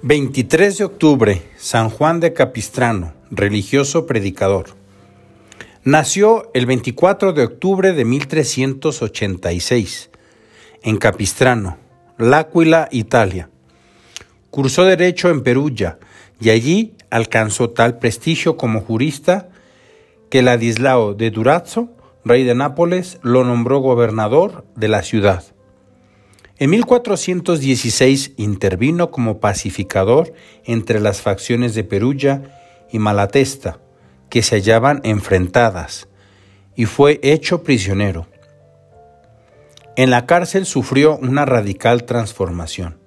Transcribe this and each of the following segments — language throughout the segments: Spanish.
23 de octubre, San Juan de Capistrano, religioso predicador. Nació el 24 de octubre de 1386 en Capistrano, L'Aquila, Italia. Cursó Derecho en Perugia y allí alcanzó tal prestigio como jurista que Ladislao de Durazzo, rey de Nápoles, lo nombró gobernador de la ciudad. En 1416 intervino como pacificador entre las facciones de Perugia y Malatesta, que se hallaban enfrentadas, y fue hecho prisionero. En la cárcel sufrió una radical transformación.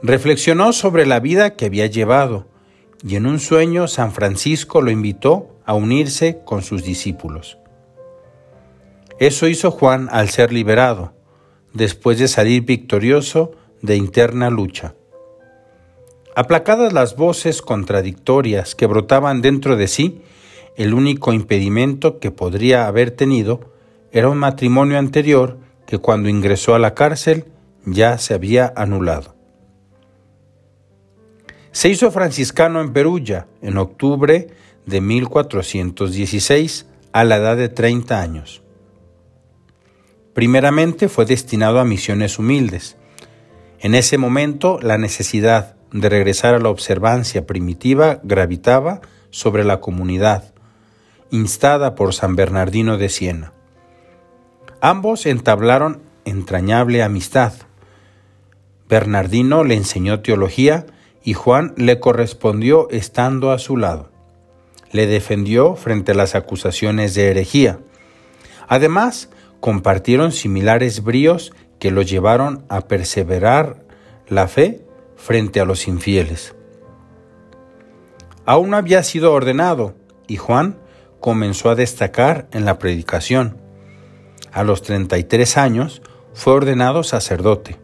Reflexionó sobre la vida que había llevado y en un sueño San Francisco lo invitó a unirse con sus discípulos. Eso hizo Juan al ser liberado después de salir victorioso de interna lucha. Aplacadas las voces contradictorias que brotaban dentro de sí, el único impedimento que podría haber tenido era un matrimonio anterior que cuando ingresó a la cárcel ya se había anulado. Se hizo franciscano en Perugia en octubre de 1416 a la edad de 30 años. Primeramente fue destinado a misiones humildes. En ese momento la necesidad de regresar a la observancia primitiva gravitaba sobre la comunidad, instada por San Bernardino de Siena. Ambos entablaron entrañable amistad. Bernardino le enseñó teología y Juan le correspondió estando a su lado. Le defendió frente a las acusaciones de herejía. Además, compartieron similares bríos que los llevaron a perseverar la fe frente a los infieles. Aún no había sido ordenado y Juan comenzó a destacar en la predicación. A los 33 años fue ordenado sacerdote.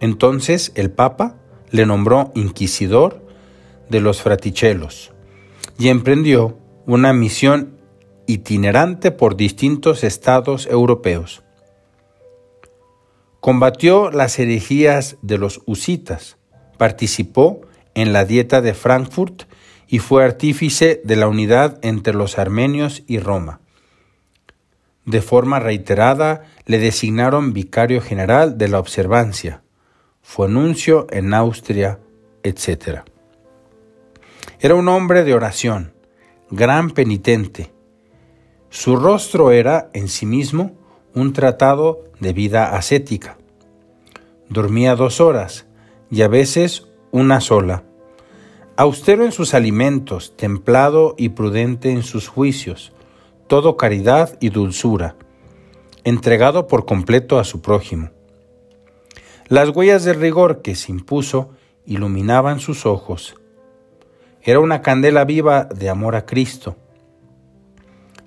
Entonces el Papa le nombró inquisidor de los fratichelos y emprendió una misión itinerante por distintos estados europeos. Combatió las herejías de los husitas, participó en la Dieta de Frankfurt y fue artífice de la unidad entre los armenios y Roma. De forma reiterada le designaron vicario general de la observancia, fue nuncio en Austria, etc. Era un hombre de oración, gran penitente, su rostro era en sí mismo un tratado de vida ascética. Dormía dos horas y a veces una sola. Austero en sus alimentos, templado y prudente en sus juicios, todo caridad y dulzura, entregado por completo a su prójimo. Las huellas de rigor que se impuso iluminaban sus ojos. Era una candela viva de amor a Cristo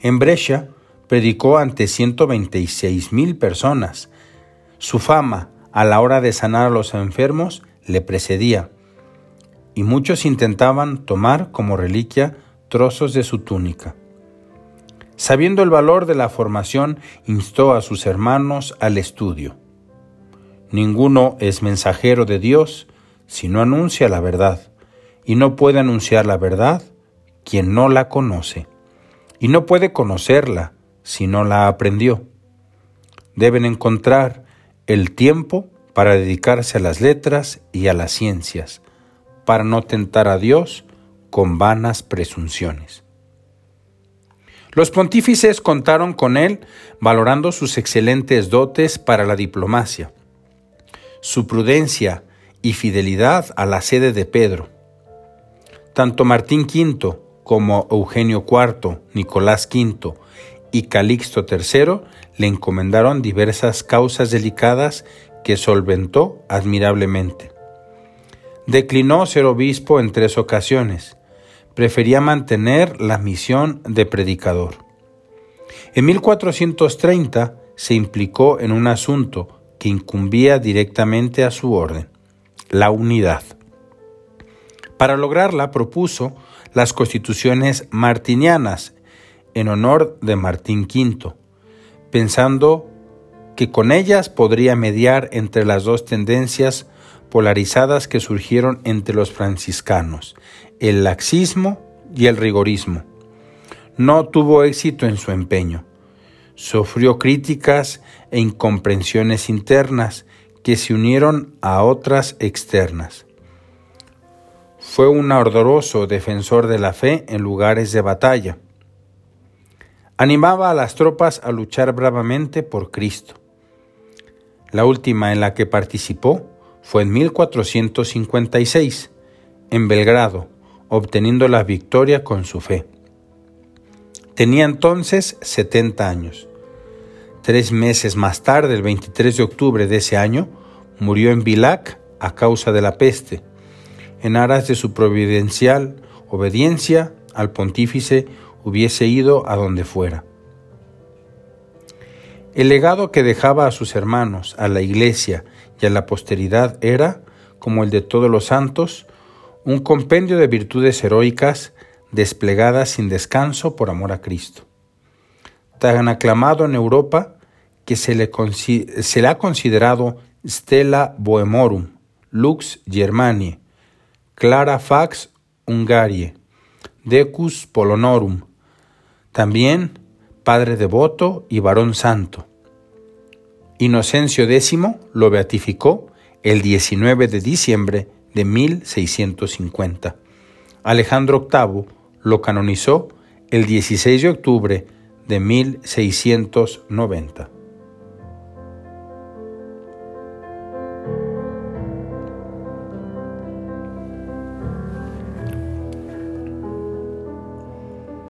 en Brescia predicó ante 126 mil personas. Su fama a la hora de sanar a los enfermos le precedía, y muchos intentaban tomar como reliquia trozos de su túnica. Sabiendo el valor de la formación, instó a sus hermanos al estudio. Ninguno es mensajero de Dios si no anuncia la verdad, y no puede anunciar la verdad quien no la conoce y no puede conocerla si no la aprendió. Deben encontrar el tiempo para dedicarse a las letras y a las ciencias, para no tentar a Dios con vanas presunciones. Los pontífices contaron con él valorando sus excelentes dotes para la diplomacia, su prudencia y fidelidad a la sede de Pedro. Tanto Martín V como Eugenio IV, Nicolás V y Calixto III le encomendaron diversas causas delicadas que solventó admirablemente. Declinó ser obispo en tres ocasiones. Prefería mantener la misión de predicador. En 1430 se implicó en un asunto que incumbía directamente a su orden, la unidad. Para lograrla propuso las constituciones martinianas en honor de Martín V, pensando que con ellas podría mediar entre las dos tendencias polarizadas que surgieron entre los franciscanos, el laxismo y el rigorismo. No tuvo éxito en su empeño. Sufrió críticas e incomprensiones internas que se unieron a otras externas. Fue un ardoroso defensor de la fe en lugares de batalla. Animaba a las tropas a luchar bravamente por Cristo. La última en la que participó fue en 1456, en Belgrado, obteniendo la victoria con su fe. Tenía entonces 70 años. Tres meses más tarde, el 23 de octubre de ese año, murió en Vilac a causa de la peste, en aras de su providencial obediencia al pontífice hubiese ido a donde fuera. El legado que dejaba a sus hermanos, a la iglesia y a la posteridad era, como el de todos los santos, un compendio de virtudes heroicas desplegadas sin descanso por amor a Cristo. Tan aclamado en Europa que se le, ha considerado Stella Bohemorum, Lux Germaniae, Clara Fax Hungariae, Decus Polonorum, también padre devoto y varón santo. Inocencio X lo beatificó el 19 de diciembre de 1650. Alejandro VIII lo canonizó el 16 de octubre de 1690.